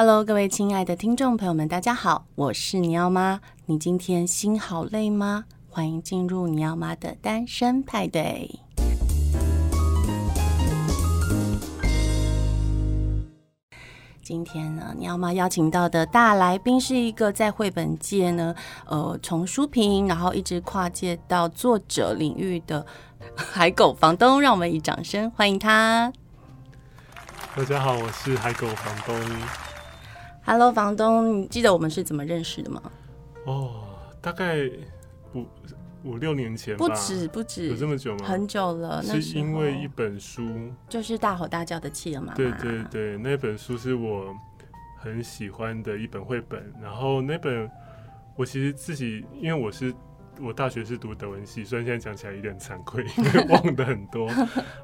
Hello，各位亲爱的听众朋友们，大家好，我是你要妈。你今天心好累吗？欢迎进入你要妈的单身派对。今天呢，你要妈邀请到的大来宾是一个在绘本界呢，呃，从书评然后一直跨界到作者领域的海狗房东，让我们以掌声欢迎他。大家好，我是海狗房东。Hello，房东，你记得我们是怎么认识的吗？哦，大概五五六年前吧，不止不止，有这么久吗？很久了，那是因为一本书，就是大吼大叫的企鹅妈妈。对对对，那本书是我很喜欢的一本绘本，然后那本我其实自己，因为我是。我大学是读德文系，虽然现在讲起来有点惭愧，因为忘得很多。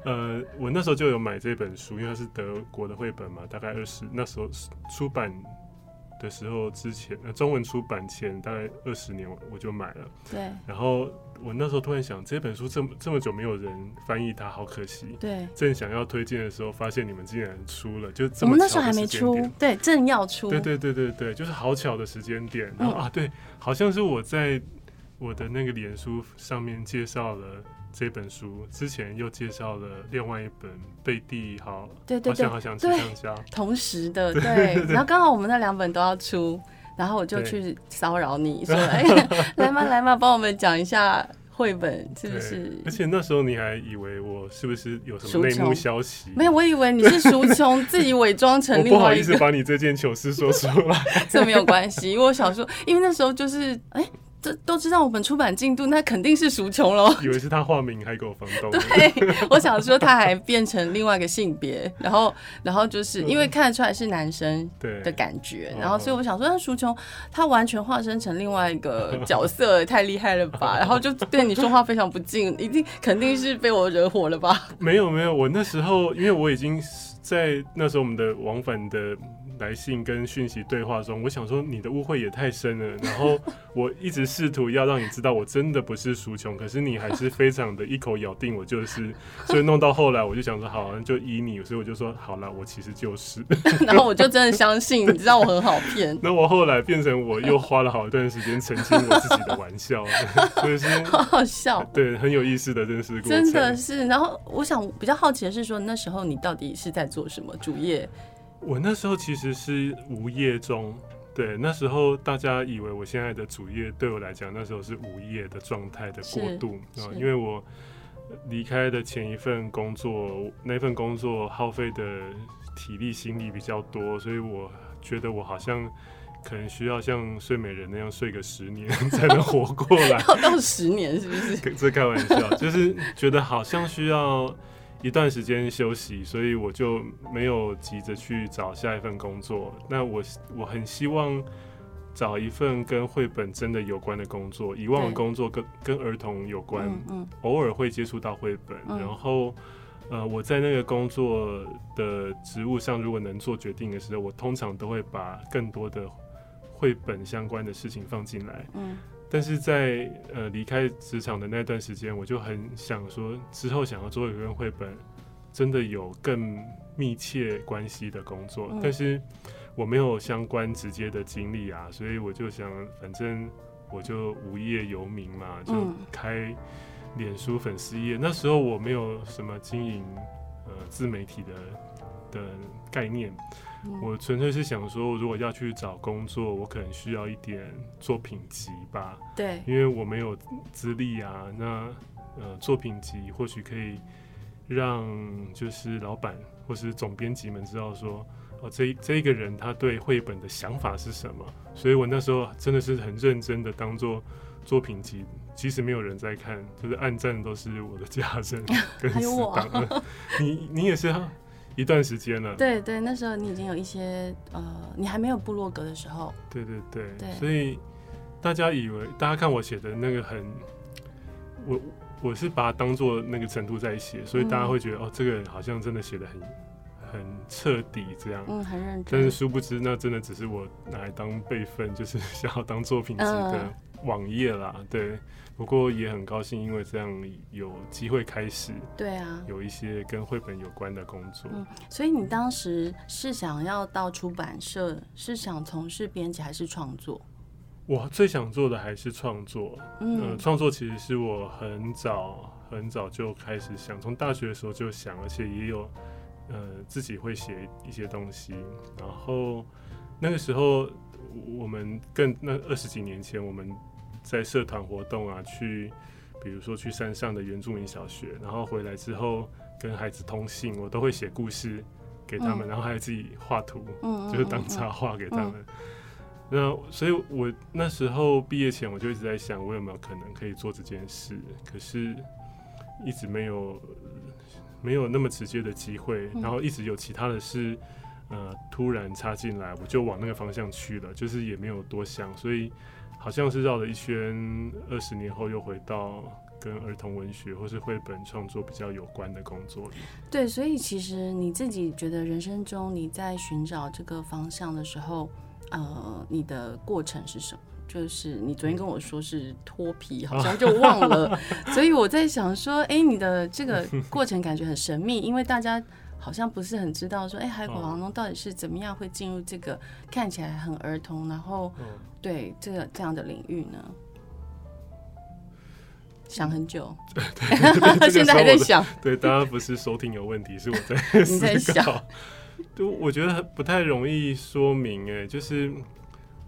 呃，我那时候就有买这本书，因为它是德国的绘本嘛，大概二十那时候出版的时候之前，呃，中文出版前大概二十年我，我就买了。对。然后我那时候突然想，这本书这么这么久没有人翻译它，好可惜。对。正想要推荐的时候，发现你们竟然出了，就这么巧的时间点。我们那时候还没出，对，正要出。对对对对对，就是好巧的时间点。然后、嗯、啊，对，好像是我在。我的那个脸书上面介绍了这本书，之前又介绍了另外一本《贝蒂好》，对对对，好想好想去家，同时的对，然后刚好我们那两本都要出，然后我就去骚扰你说：“ 哎，来嘛来嘛，帮我们讲一下绘本是不是？”而且那时候你还以为我是不是有什么内幕消息？没有，我以为你是书穷，自己伪装成另外一个。我不好意思把你这件糗事说出来，这没有关系，因为我想说，因为那时候就是哎。都知道我们出版进度，那肯定是淑琼喽。以为是他化名还给我房东。对，我想说他还变成另外一个性别，然后，然后就是因为看得出来是男生的感觉，然后所以我想说，那淑琼他完全化身成另外一个角色，太厉害了吧？然后就对你说话非常不敬，一定肯定是被我惹火了吧？没有没有，我那时候因为我已经在那时候我们的往返的。来信跟讯息对话中，我想说你的误会也太深了。然后我一直试图要让你知道我真的不是淑琼，可是你还是非常的一口咬定我就是，所以弄到后来我就想说好，就依你，所以我就说好了，我其实就是。然后我就真的相信，你知道我很好骗。那我后来变成我又花了好一段时间澄清我自己的玩笑，所以是好好笑，对，很有意思的认识过程。真的是。然后我想比较好奇的是说，那时候你到底是在做什么主业？我那时候其实是无业中，对，那时候大家以为我现在的主业，对我来讲，那时候是无业的状态的过渡啊，因为我离开的前一份工作，那份工作耗费的体力心力比较多，所以我觉得我好像可能需要像睡美人那样睡个十年 才能活过来，要到十年是不是？这开玩笑，就是觉得好像需要。一段时间休息，所以我就没有急着去找下一份工作。那我我很希望找一份跟绘本真的有关的工作。以往的工作跟跟儿童有关，偶尔会接触到绘本。然后，呃，我在那个工作的职务上，如果能做决定的时候，我通常都会把更多的绘本相关的事情放进来。但是在呃离开职场的那段时间，我就很想说，之后想要做一个跟绘本真的有更密切关系的工作，嗯，但是我没有相关直接的经历啊，所以我就想，反正我就无业游民嘛，就开脸书粉丝页，嗯。那时候我没有什么经营呃自媒体的的概念。我纯粹是想说，如果要去找工作，我可能需要一点作品集吧。对，因为我没有资历啊。那呃，作品集或许可以让就是老板或是总编辑们知道说，哦，这这个人他对绘本的想法是什么。所以我那时候真的是很认真的当做作品集，即使没有人在看，就是暗赞都是我的家人 跟死党。你你也是哈。一段时间了，对对，那时候你已经有一些呃，你还没有部落格的时候，对对对，对，所以大家以为，大家看我写的那个很，我我是把它当做那个程度在写，所以大家会觉得、嗯、哦，这个人好像真的写的很很彻底这样，嗯，很认。真，但是殊不知那真的只是我拿来当备份，就是 想要当作品集的网页啦，对。不过也很高兴，因为这样有机会开始，对啊，有一些跟绘本有关的工作。嗯，所以你当时是想要到出版社，是想从事编辑还是创作？我最想做的还是创作。嗯，创作其实是我很早很早就开始想，从大学的时候就想，而且也有呃自己会写一些东西。然后那个时候我们更那二十几年前我们。在社团活动啊，去，比如说去山上的原住民小学，然后回来之后跟孩子通信，我都会写故事给他们，嗯、然后还有自己画图，嗯、就是当插画给他们。嗯、那所以，我那时候毕业前，我就一直在想，我有没有可能可以做这件事，可是一直没有没有那么直接的机会，然后一直有其他的事，呃，突然插进来，我就往那个方向去了，就是也没有多想，所以。好像是绕了一圈，二十年后又回到跟儿童文学或是绘本创作比较有关的工作里。对，所以其实你自己觉得人生中你在寻找这个方向的时候，呃，你的过程是什么？就是你昨天跟我说是脱皮，好像就忘了。所以我在想说，哎、欸，你的这个过程感觉很神秘，因为大家。好像不是很知道说，哎、欸，海口王农到底是怎么样会进入这个看起来很儿童，然后对这个这样的领域呢？想很久，对 现在还在想。对，当然不是收听有问题，是我在 思考。你在想。就我觉得不太容易说明，哎，就是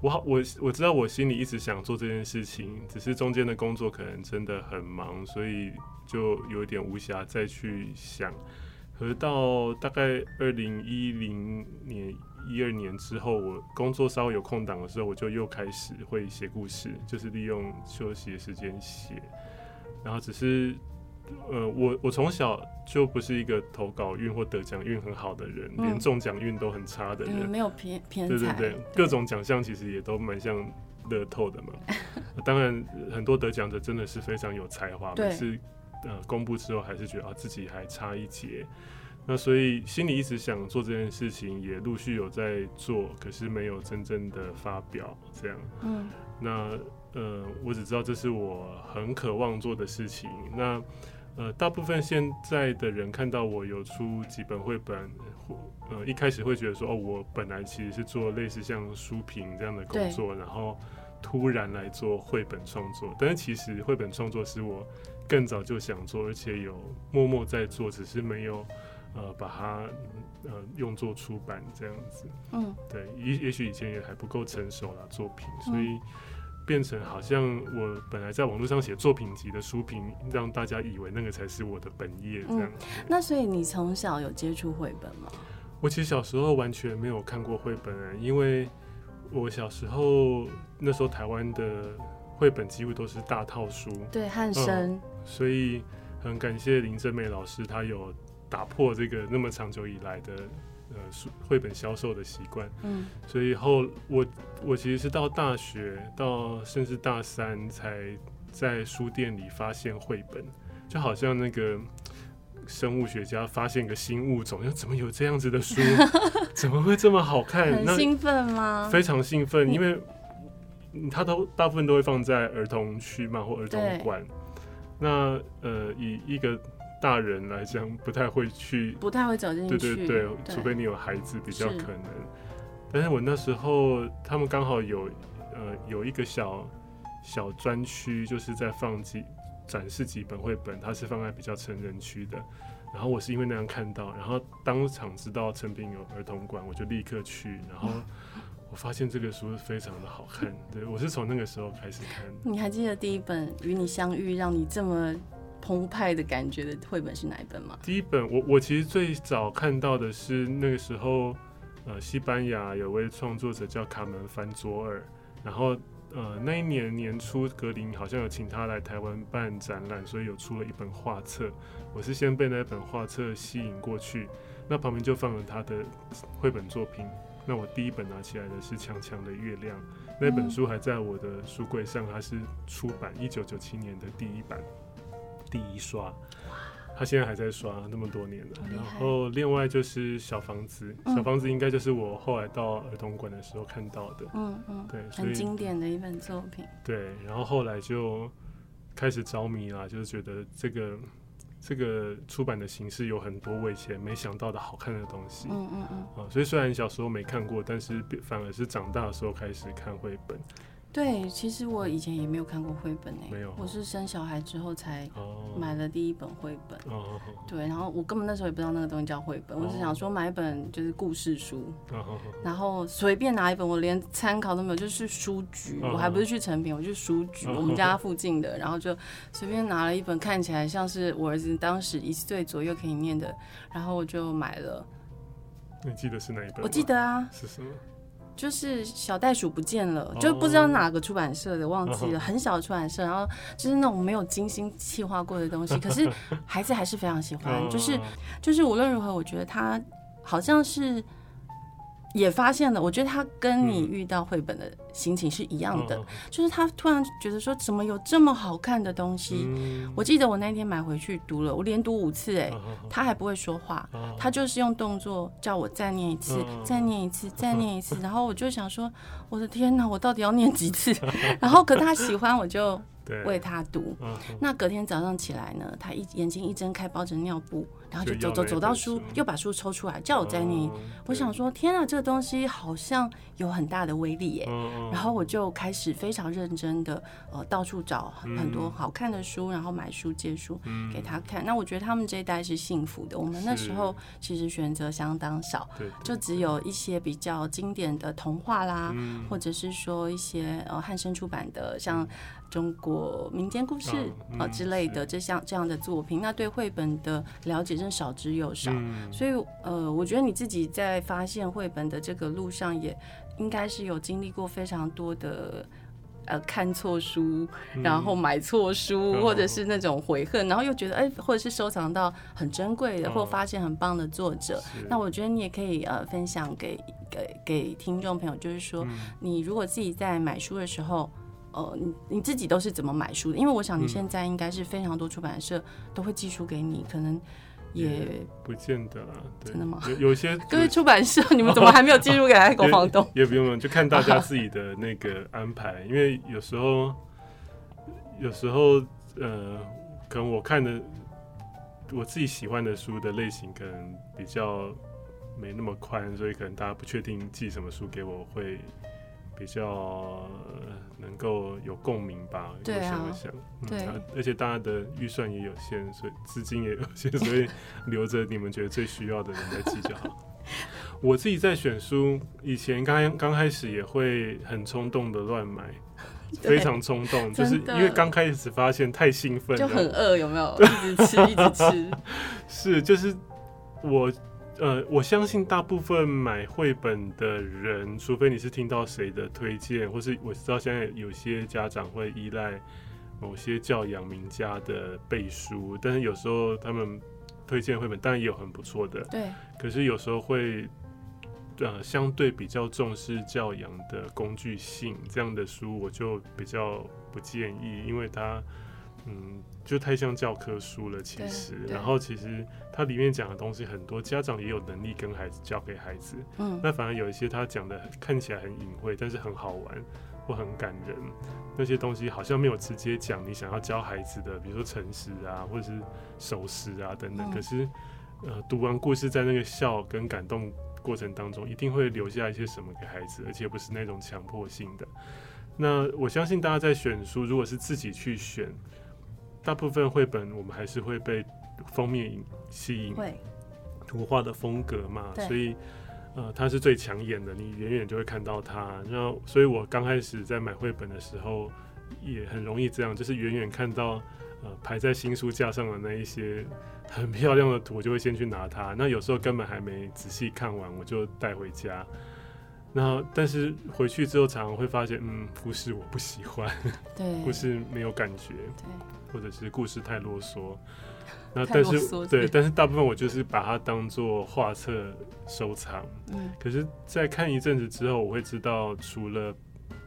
我好，我我知道我心里一直想做这件事情，只是中间的工作可能真的很忙，所以就有点无暇再去想。可是到大概二零一零年、一二年之后，我工作稍微有空档的时候，我就又开始会写故事，就是利用休息的时间写。然后只是，呃，我我从小就不是一个投稿运或得奖运很好的人，嗯、连中奖运都很差的人，没有偏偏对对对，对各种奖项其实也都蛮像乐透的嘛。当然，很多得奖者真的是非常有才华，可是。呃，公布之后还是觉得啊自己还差一截，那所以心里一直想做这件事情，也陆续有在做，可是没有真正的发表这样。嗯，那呃，我只知道这是我很渴望做的事情。那呃，大部分现在的人看到我有出几本绘本，呃，一开始会觉得说，哦，我本来其实是做类似像书评这样的工作，然后突然来做绘本创作。但是其实绘本创作是我。更早就想做，而且有默默在做，只是没有呃把它呃用作出版这样子。嗯，对，也也许以前也还不够成熟啦作品，所以变成好像我本来在网络上写作品集的书评，让大家以为那个才是我的本业这样。嗯，那所以你从小有接触绘本吗？我其实小时候完全没有看过绘本，因为我小时候那时候台湾的。绘本几乎都是大套书，对汉生、嗯，所以很感谢林真美老师，她有打破这个那么长久以来的呃书绘本销售的习惯。嗯，所以后我我其实是到大学到甚至大三才在书店里发现绘本，就好像那个生物学家发现个新物种，又怎么有这样子的书？怎么会这么好看？很兴奋吗？非常兴奋，因为。他都大部分都会放在儿童区嘛，或儿童馆。那呃，以一个大人来讲，不太会去，不太会走进去。对对对，除非你有孩子，比较可能。但是我那时候，他们刚好有呃有一个小小专区，就是在放几展示几本绘本，它是放在比较成人区的。然后我是因为那样看到，然后当场知道诚品有儿童馆，我就立刻去，然后。我发现这个书非常的好看，对，我是从那个时候开始看。你还记得第一本与你相遇让你这么澎湃的感觉的绘本是哪一本吗？第一本，我我其实最早看到的是那个时候，呃，西班牙有位创作者叫卡门凡佐尔，然后呃那一年年初格林好像有请他来台湾办展览，所以有出了一本画册。我是先被那本画册吸引过去，那旁边就放了他的绘本作品。那我第一本拿起来的是《强强的月亮》，那本书还在我的书柜上，它是出版一九九七年的第一版，第一刷。他现在还在刷，那么多年了。然后另外就是小房子，小房子应该就是我后来到儿童馆的时候看到的。嗯嗯，对，很经典的一本作品。对，然后后来就开始着迷了，就是觉得这个这个出版的形式有很多我以前没想到的好看的东西。嗯嗯嗯。啊，所以虽然小时候没看过，但是反而是长大的时候开始看绘本。对，其实我以前也没有看过绘本诶，没有，我是生小孩之后才买了第一本绘本。哦，对，然后我根本那时候也不知道那个东西叫绘本，哦、我只想说买一本就是故事书，哦、然后随便拿一本，我连参考都没有，就是书局，哦、我还不是去成品，我去书局，哦、我们家附近的，然后就随便拿了一本看起来像是我儿子当时一岁左右可以念的，然后我就买了。你记得是哪一本？我记得啊。是什么？就是小袋鼠不见了，就不知道哪个出版社的，忘记了，很小的出版社，然后就是那种没有精心计划过的东西，可是 孩子还是非常喜欢，就是就是无论如何，我觉得他好像是。也发现了，我觉得他跟你遇到绘本的心情是一样的，嗯、就是他突然觉得说，怎么有这么好看的东西？嗯、我记得我那天买回去读了，我连读五次，哎，他还不会说话，他就是用动作叫我再念一次，再念一次，再念一次，然后我就想说，我的天哪，我到底要念几次？然后可他喜欢，我就。为他读，那隔天早上起来呢，他一眼睛一睁开，包着尿布，然后就走走走到书，又把书抽出来，叫我再念。我想说，天啊，这个东西好像有很大的威力耶！然后我就开始非常认真的呃到处找很多好看的书，然后买书借书给他看。那我觉得他们这一代是幸福的，我们那时候其实选择相当少，就只有一些比较经典的童话啦，或者是说一些呃汉生出版的像。中国民间故事啊、嗯、之类的，这项这样的作品，那对绘本的了解真少之又少。嗯、所以呃，我觉得你自己在发现绘本的这个路上，也应该是有经历过非常多的呃看错书，然后买错书，嗯、或者是那种悔恨，然后又觉得哎，或者是收藏到很珍贵的，或发现很棒的作者。嗯、那我觉得你也可以呃分享给给给听众朋友，就是说，嗯、你如果自己在买书的时候。呃，你你自己都是怎么买书的？因为我想你现在应该是非常多出版社都会寄书给你，可能也不见得啊。真的吗？有有些 各位出版社，你们怎么还没有进入给爱狗房东？也不用了，就看大家自己的那个安排。因为有时候，有时候呃，可能我看的我自己喜欢的书的类型，可能比较没那么宽，所以可能大家不确定寄什么书给我会。比较能够有共鸣吧，我想一想，对，而且大家的预算也有限，所以资金也有限，所以留着你们觉得最需要的人来记就好。我自己在选书以前，刚刚开始也会很冲动的乱买，非常冲动，就是因为刚开始发现太兴奋，就很饿，有没有？一直吃，一直吃，是，就是我。呃，我相信大部分买绘本的人，除非你是听到谁的推荐，或是我知道现在有些家长会依赖某些教养名家的背书，但是有时候他们推荐绘本当然也有很不错的，对。可是有时候会呃相对比较重视教养的工具性这样的书，我就比较不建议，因为它。嗯，就太像教科书了，其实。然后其实它里面讲的东西很多，家长也有能力跟孩子教给孩子。嗯。那反而有一些他讲的看起来很隐晦，但是很好玩或很感人，那些东西好像没有直接讲你想要教孩子的，比如说诚实啊，或者是守时啊等等。嗯。可是，呃，读完故事在那个笑跟感动过程当中，一定会留下一些什么给孩子，而且不是那种强迫性的。那我相信大家在选书，如果是自己去选。大部分绘本我们还是会被封面吸引，图画的风格嘛，所以呃，它是最抢眼的，你远远就会看到它。然后，所以我刚开始在买绘本的时候，也很容易这样，就是远远看到呃排在新书架上的那一些很漂亮的图，我就会先去拿它。那有时候根本还没仔细看完，我就带回家。那，但是回去之后常常会发现，嗯，故事我不喜欢，对，故事没有感觉，对。或者是故事太啰嗦，那但是，对，但是大部分我就是把它当做画册收藏。嗯，可是，在看一阵子之后，我会知道，除了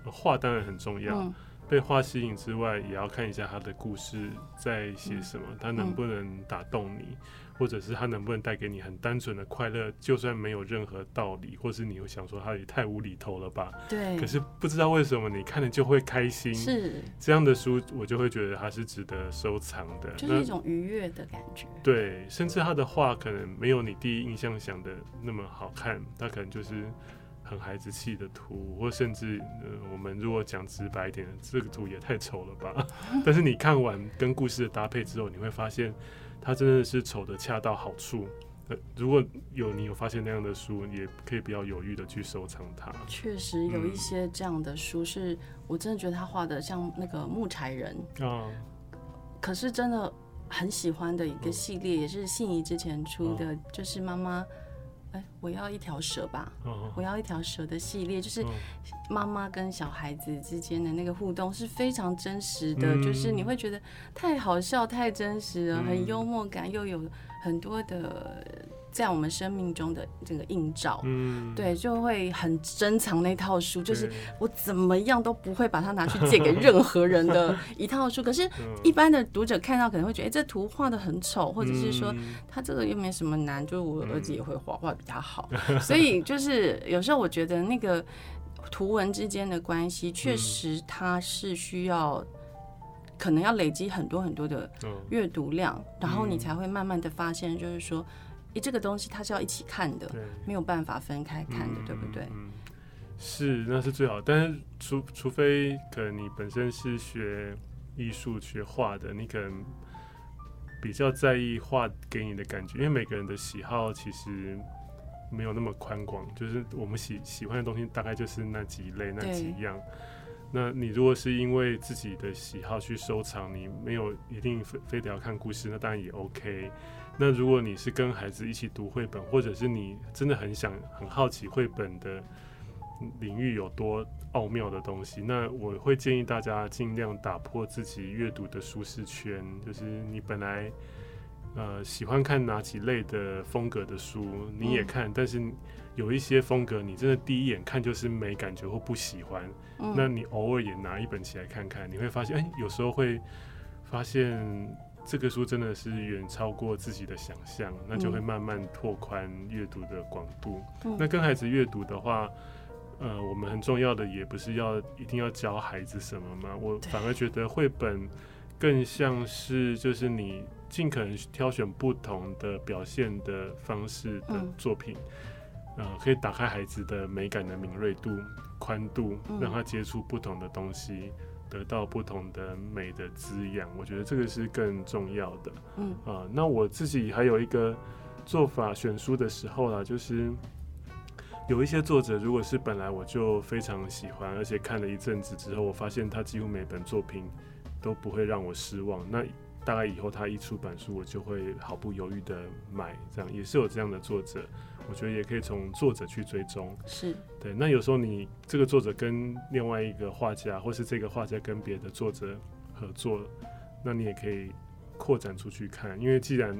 画当然很重要，嗯、被画吸引之外，也要看一下他的故事在写什么，他能不能打动你。或者是他能不能带给你很单纯的快乐，就算没有任何道理，或是你又想说他也太无厘头了吧？对。可是不知道为什么你看了就会开心，是这样的书，我就会觉得它是值得收藏的，就是一种愉悦的感觉。对，甚至他的画可能没有你第一印象想的那么好看，他可能就是很孩子气的图，或甚至呃，我们如果讲直白一点，这个图也太丑了吧？但是你看完跟故事的搭配之后，你会发现。它真的是丑的恰到好处。呃，如果有你有发现那样的书，也可以不要犹豫的去收藏它。确实有一些这样的书，是我真的觉得他画的像那个木柴人啊。可是真的很喜欢的一个系列，也是信谊之前出的，就是妈妈。哎，我要一条蛇吧！我要一条蛇的系列，就是妈妈跟小孩子之间的那个互动是非常真实的，就是你会觉得太好笑、太真实了，很幽默感，又有很多的。在我们生命中的这个映照，嗯，对，就会很珍藏那套书，就是我怎么样都不会把它拿去借给任何人的 一套书。可是，一般的读者看到可能会觉得，哎，这图画的很丑，或者是说他这个又没什么难，就是我儿子也会画画比较好。所以，就是有时候我觉得那个图文之间的关系，确实它是需要可能要累积很多很多的阅读量，然后你才会慢慢的发现，就是说。诶，这个东西它是要一起看的，没有办法分开看的，嗯、对不对？嗯，是，那是最好。但是除除非可能你本身是学艺术、学画的，你可能比较在意画给你的感觉，因为每个人的喜好其实没有那么宽广，就是我们喜喜欢的东西大概就是那几类、那几样。那你如果是因为自己的喜好去收藏，你没有一定非非得要看故事，那当然也 OK。那如果你是跟孩子一起读绘本，或者是你真的很想很好奇绘本的领域有多奥妙的东西，那我会建议大家尽量打破自己阅读的舒适圈。就是你本来呃喜欢看哪几类的风格的书，你也看，但是有一些风格你真的第一眼看就是没感觉或不喜欢，那你偶尔也拿一本起来看看，你会发现，哎，有时候会发现。这个书真的是远超过自己的想象，那就会慢慢拓宽阅读的广度。嗯、那跟孩子阅读的话，呃，我们很重要的也不是要一定要教孩子什么嘛，我反而觉得绘本更像是就是你尽可能挑选不同的表现的方式的作品，嗯、呃，可以打开孩子的美感的敏锐度、宽度，让他接触不同的东西。得到不同的美的滋养，我觉得这个是更重要的。嗯啊，那我自己还有一个做法，选书的时候啦，就是有一些作者，如果是本来我就非常喜欢，而且看了一阵子之后，我发现他几乎每本作品都不会让我失望。那大概以后他一出版书，我就会毫不犹豫的买。这样也是有这样的作者。我觉得也可以从作者去追踪，是对。那有时候你这个作者跟另外一个画家，或是这个画家跟别的作者合作，那你也可以扩展出去看。因为既然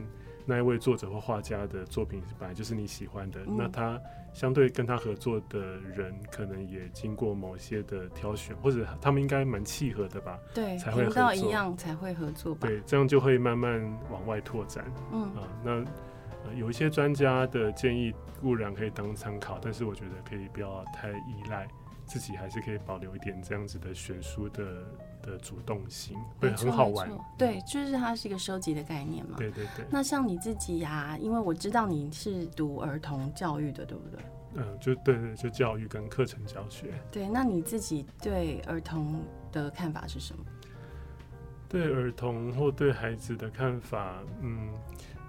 那一位作者或画家的作品本来就是你喜欢的，嗯、那他相对跟他合作的人，可能也经过某些的挑选，或者他们应该蛮契合的吧？对，才会合作一样才会合作吧？对，这样就会慢慢往外拓展。嗯啊，那。有一些专家的建议固然可以当参考，但是我觉得可以不要太依赖，自己还是可以保留一点这样子的选书的的主动性，会很好玩。对，就是它是一个收集的概念嘛。对对对。那像你自己呀、啊，因为我知道你是读儿童教育的，对不对？嗯，就对对，就教育跟课程教学。对，那你自己对儿童的看法是什么？对儿童或对孩子的看法，嗯。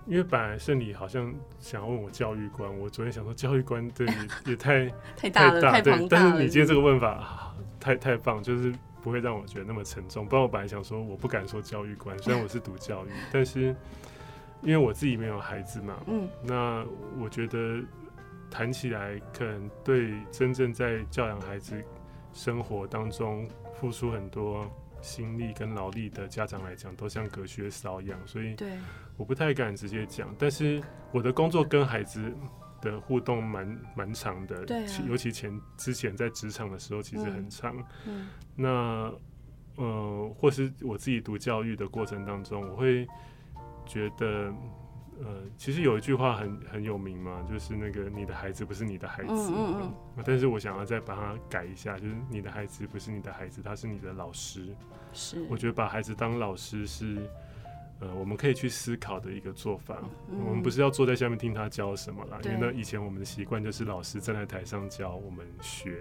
因为本来胜理好像想要问我教育观，我昨天想说教育观对 也太太大了，太庞大。但是你今天这个问法、啊、太太棒，就是不会让我觉得那么沉重。不然我本来想说我不敢说教育观，虽然我是读教育，但是因为我自己没有孩子嘛，嗯，那我觉得谈起来可能对真正在教养孩子生活当中付出很多。心力跟劳力的家长来讲，都像隔靴搔痒，所以我不太敢直接讲。但是我的工作跟孩子的互动蛮蛮长的，对尤其前之前在职场的时候，其实很长。那呃，或是我自己读教育的过程当中，我会觉得。呃，其实有一句话很很有名嘛，就是那个你的孩子不是你的孩子。嗯嗯嗯。但是我想要再把它改一下，就是你的孩子不是你的孩子，他是你的老师。是。我觉得把孩子当老师是，呃，我们可以去思考的一个做法。嗯。我们不是要坐在下面听他教什么啦，因为那以前我们的习惯就是老师站在台上教我们学。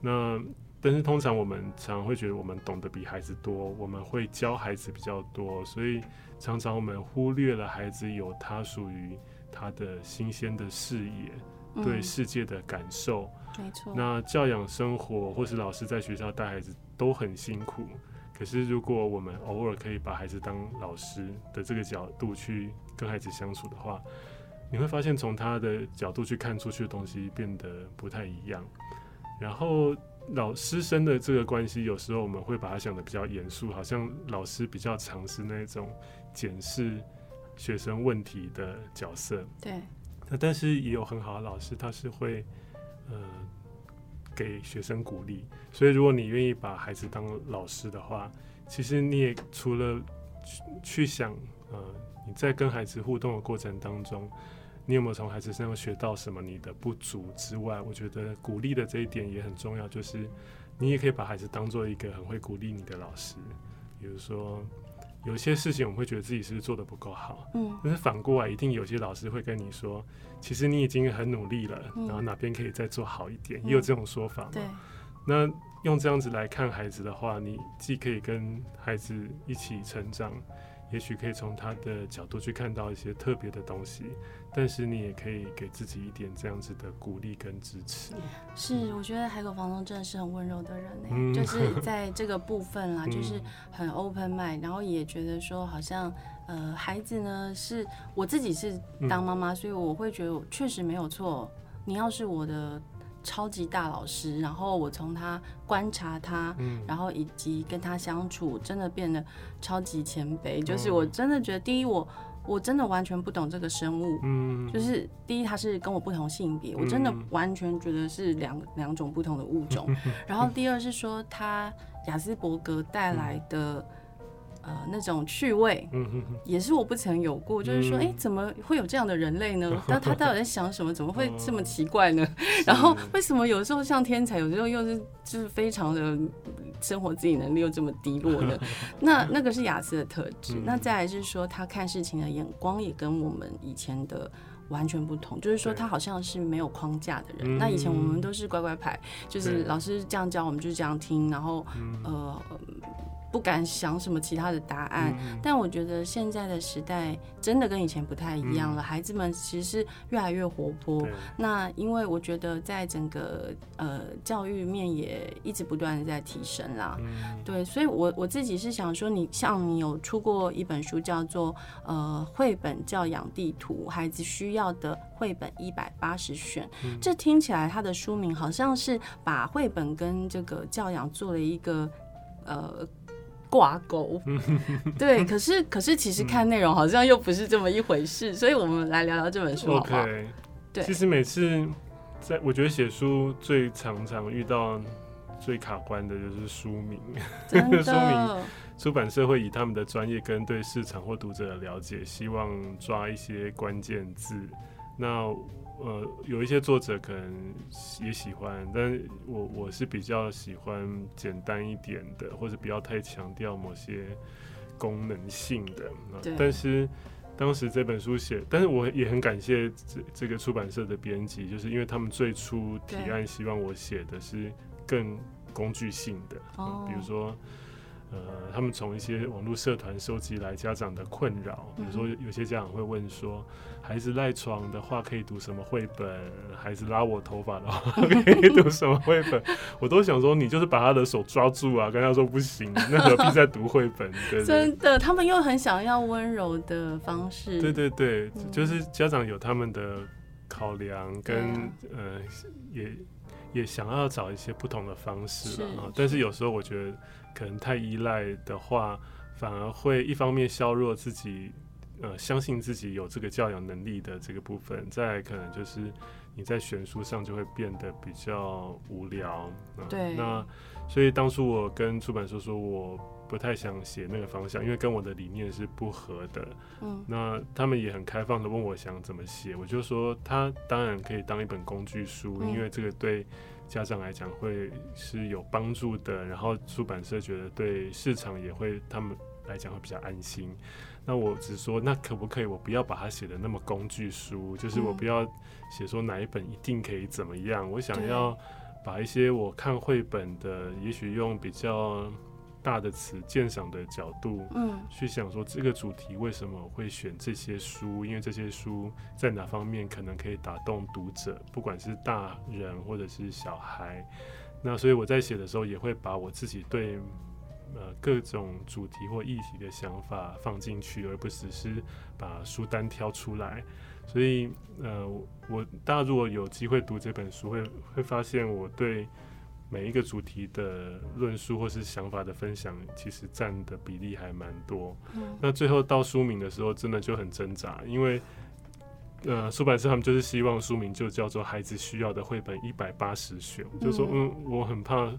那。但是通常我们常常会觉得我们懂得比孩子多，我们会教孩子比较多，所以常常我们忽略了孩子有他属于他的新鲜的视野，嗯、对世界的感受。没错。那教养生活或是老师在学校带孩子都很辛苦，可是如果我们偶尔可以把孩子当老师的这个角度去跟孩子相处的话，你会发现从他的角度去看出去的东西变得不太一样，然后。老师生的这个关系，有时候我们会把他想的比较严肃，好像老师比较常是那种检视学生问题的角色。对。那但是也有很好的老师，他是会呃给学生鼓励。所以如果你愿意把孩子当老师的话，其实你也除了去去想呃你在跟孩子互动的过程当中。你有没有从孩子身上学到什么？你的不足之外，我觉得鼓励的这一点也很重要。就是你也可以把孩子当做一个很会鼓励你的老师。比如说，有些事情我们会觉得自己是不是做的不够好，嗯，但是反过来，一定有些老师会跟你说，其实你已经很努力了，然后哪边可以再做好一点，也有这种说法嘛。对。那用这样子来看孩子的话，你既可以跟孩子一起成长。也许可以从他的角度去看到一些特别的东西，但是你也可以给自己一点这样子的鼓励跟支持。是，我觉得海口房东真的是很温柔的人呢、欸，嗯、就是在这个部分啦，就是很 open mind，然后也觉得说好像呃孩子呢是我自己是当妈妈，所以我会觉得确实没有错。你要是我的。超级大老师，然后我从他观察他，嗯、然后以及跟他相处，真的变得超级谦卑。就是我真的觉得，第一，我我真的完全不懂这个生物，嗯、就是第一，他是跟我不同性别，我真的完全觉得是两两种不同的物种。嗯、然后第二是说，他雅斯伯格带来的。呃，那种趣味，也是我不曾有过。就是说，哎，怎么会有这样的人类呢？那他到底在想什么？怎么会这么奇怪呢？然后为什么有时候像天才，有时候又是就是非常的生活自理能力又这么低落呢？那那个是雅思的特质。那再来是说，他看事情的眼光也跟我们以前的完全不同。就是说，他好像是没有框架的人。那以前我们都是乖乖牌，就是老师这样教，我们就是这样听。然后，呃。不敢想什么其他的答案，嗯、但我觉得现在的时代真的跟以前不太一样了。嗯、孩子们其实是越来越活泼。那因为我觉得在整个呃教育面也一直不断的在提升啦。嗯、对，所以我我自己是想说你，你像你有出过一本书叫做呃绘本教养地图，孩子需要的绘本一百八十选。嗯、这听起来它的书名好像是把绘本跟这个教养做了一个呃。挂钩，对，可是可是其实看内容好像又不是这么一回事，所以我们来聊聊这本书好不好？OK，对，其实每次在我觉得写书最常常遇到最卡关的就是书名，书名出版社会以他们的专业跟对市场或读者的了解，希望抓一些关键字，那。呃，有一些作者可能也喜欢，但我我是比较喜欢简单一点的，或者不要太强调某些功能性的。对但是当时这本书写，但是我也很感谢这这个出版社的编辑，就是因为他们最初提案希望我写的是更工具性的，比如说。呃，他们从一些网络社团收集来家长的困扰，比如说有些家长会问说，孩子赖床的话可以读什么绘本？孩子拉我头发的话 可以读什么绘本？我都想说，你就是把他的手抓住啊，跟他说不行，那何必再读绘本？对，对，真的，他们又很想要温柔的方式。对对对，就是家长有他们的考量跟，跟、啊、呃，也也想要找一些不同的方式了啊。但是有时候我觉得。可能太依赖的话，反而会一方面削弱自己，呃，相信自己有这个教养能力的这个部分。再可能就是你在选书上就会变得比较无聊。呃、对。那所以当初我跟出版社说，我不太想写那个方向，因为跟我的理念是不合的。嗯，那他们也很开放的问我想怎么写，我就说他当然可以当一本工具书，因为这个对家长来讲会是有帮助的，然后出版社觉得对市场也会他们来讲会比较安心。那我只说，那可不可以我不要把它写的那么工具书，就是我不要写说哪一本一定可以怎么样，我想要把一些我看绘本的，也许用比较。大的词鉴赏的角度，嗯，去想说这个主题为什么会选这些书？因为这些书在哪方面可能可以打动读者，不管是大人或者是小孩。那所以我在写的时候也会把我自己对呃各种主题或议题的想法放进去，而不只是把书单挑出来。所以呃，我大家如果有机会读这本书，会会发现我对。每一个主题的论述或是想法的分享，其实占的比例还蛮多。嗯。那最后到书名的时候，真的就很挣扎，因为呃，出版社他们就是希望书名就叫做《孩子需要的绘本一百八十选》，就说嗯，我很怕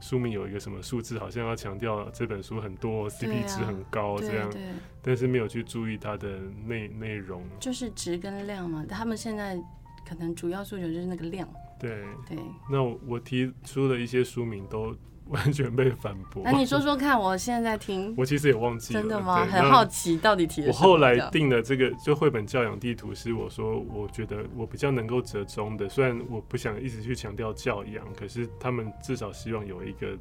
书名有一个什么数字，好像要强调这本书很多 CP 值很高这样，但是没有去注意它的内内容，就是值跟量嘛。他们现在可能主要诉求就是那个量。对对，那我提出的一些书名都完全被反驳。那你说说看，我现在在听，我其实也忘记了。真的吗？很好奇，到底提了？我后来定的这个就绘本教养地图，是我说我觉得我比较能够折中的。虽然我不想一直去强调教养，可是他们至少希望有一个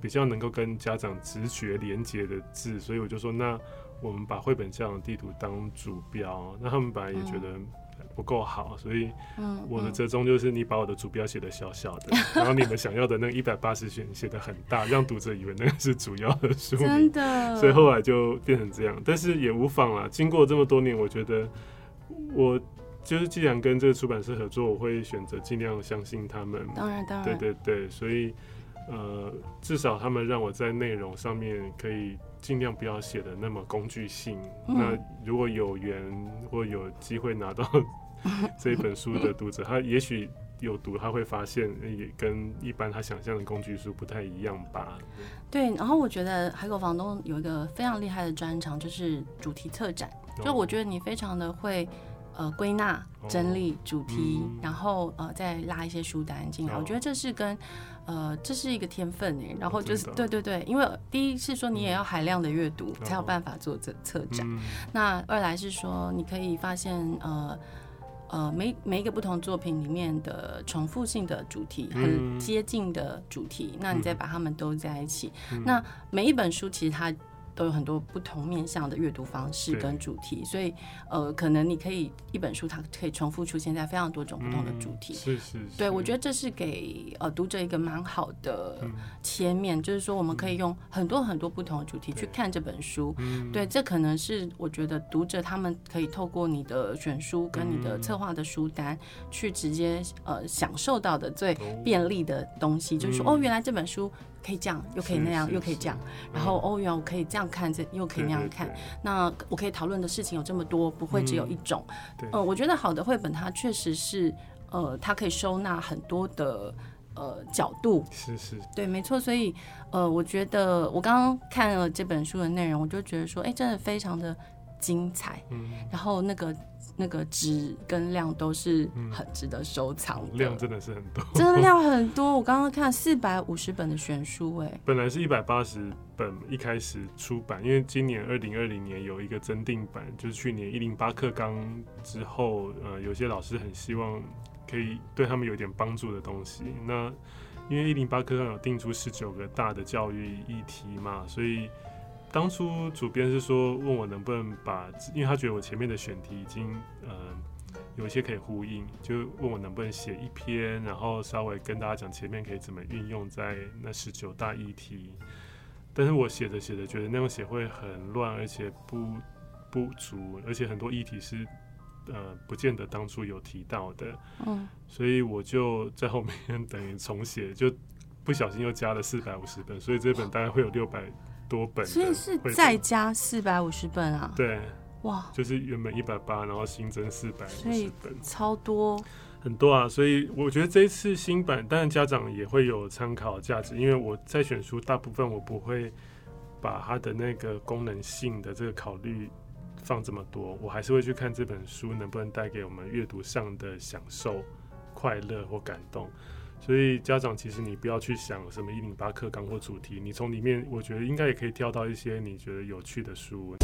比较能够跟家长直觉连接的字，所以我就说，那我们把绘本教养地图当主标。那他们本来也觉得。嗯不够好，所以我的折中就是你把我的主标写的小小的，嗯嗯，然后你们想要的那个一百八十选写的很大，让读者以为那个是主要的书名。真的，所以后来就变成这样。但是也无妨啦，经过这么多年，我觉得我就是既然跟这个出版社合作，我会选择尽量相信他们。当然，当然，对对对，所以呃，至少他们让我在内容上面可以。尽量不要写的那么工具性。嗯。那如果有缘或有机会拿到 这一本书的读者，他也许有读，他会发现也跟一般他想象的工具书不太一样吧。对，然后我觉得海口房东有一个非常厉害的专长，就是主题策展。就我觉得你非常的会呃归纳整理主题，哦嗯、然后呃再拉一些书单进来。哦、我觉得这是跟。呃，这是一个天分哎，然后就是对对对，因为第一是说你也要海量的阅读才有办法做这策展，那二来是说你可以发现呃呃每每一个不同作品里面的重复性的主题，很接近的主题，那你再把它们都在一起，那每一本书其实它。都有很多不同面向的阅读方式跟主题，所以呃，可能你可以一本书它可以重复出现在非常多种不同的主题。嗯、是是，是。对，我觉得这是给呃读者一个蛮好的切面，嗯、就是说我们可以用很多很多不同的主题去看这本书。对，对，这可能是我觉得读者他们可以透过你的选书跟你的策划的书单去直接呃享受到的最便利的东西，就是说哦，原来这本书。可以这样，又可以那样，又可以这样。然后，哦，原来我可以这样看，这又可以那样看。那我可以讨论的事情有这么多，不会只有一种。呃，我觉得好的绘本，它确实是，呃，它可以收纳很多的呃角度。是是。对，没错。所以，呃，我觉得我刚刚看了这本书的内容，我就觉得说，哎，真的非常的精彩。嗯。然后那个。那个值跟量都是很值得收藏的。嗯，量真的是很多，真的量很多。我刚刚看四百五十本的选书，哎，本来是一百八十本一开始出版，因为今年二零二零年有一个增订版，就是去年一零八课纲之后，呃，有些老师很希望可以对他们有点帮助的东西。那因为一零八课纲有定出十九个大的教育议题嘛，所以。当初主编是说问我能不能把，因为他觉得我前面的选题已经呃有一些可以呼应，就问我能不能写一篇，然后稍微跟大家讲前面可以怎么运用在那十九大议题。但是我写着写着觉得那样写会很乱，而且不不足，而且很多议题是呃不见得当初有提到的。嗯，所以我就在后面 等于重写，就不小心又加了四百五十本，所以这本大概会有六百。多本，所以是再加四百五十本啊？对，哇，就是原本一百八，然后新增四百五十本，超多。很多啊，所以我觉得这一次新版，当然家长也会有参考价值，因为我在选书，大部分我不会把它的那个功能性的这个考虑放这么多，我还是会去看这本书能不能带给我们阅读上的享受、快乐或感动。所以家长其实你不要去想什么一零八课干货主题你从里面我觉得应该也可以挑到一些你觉得有趣的书。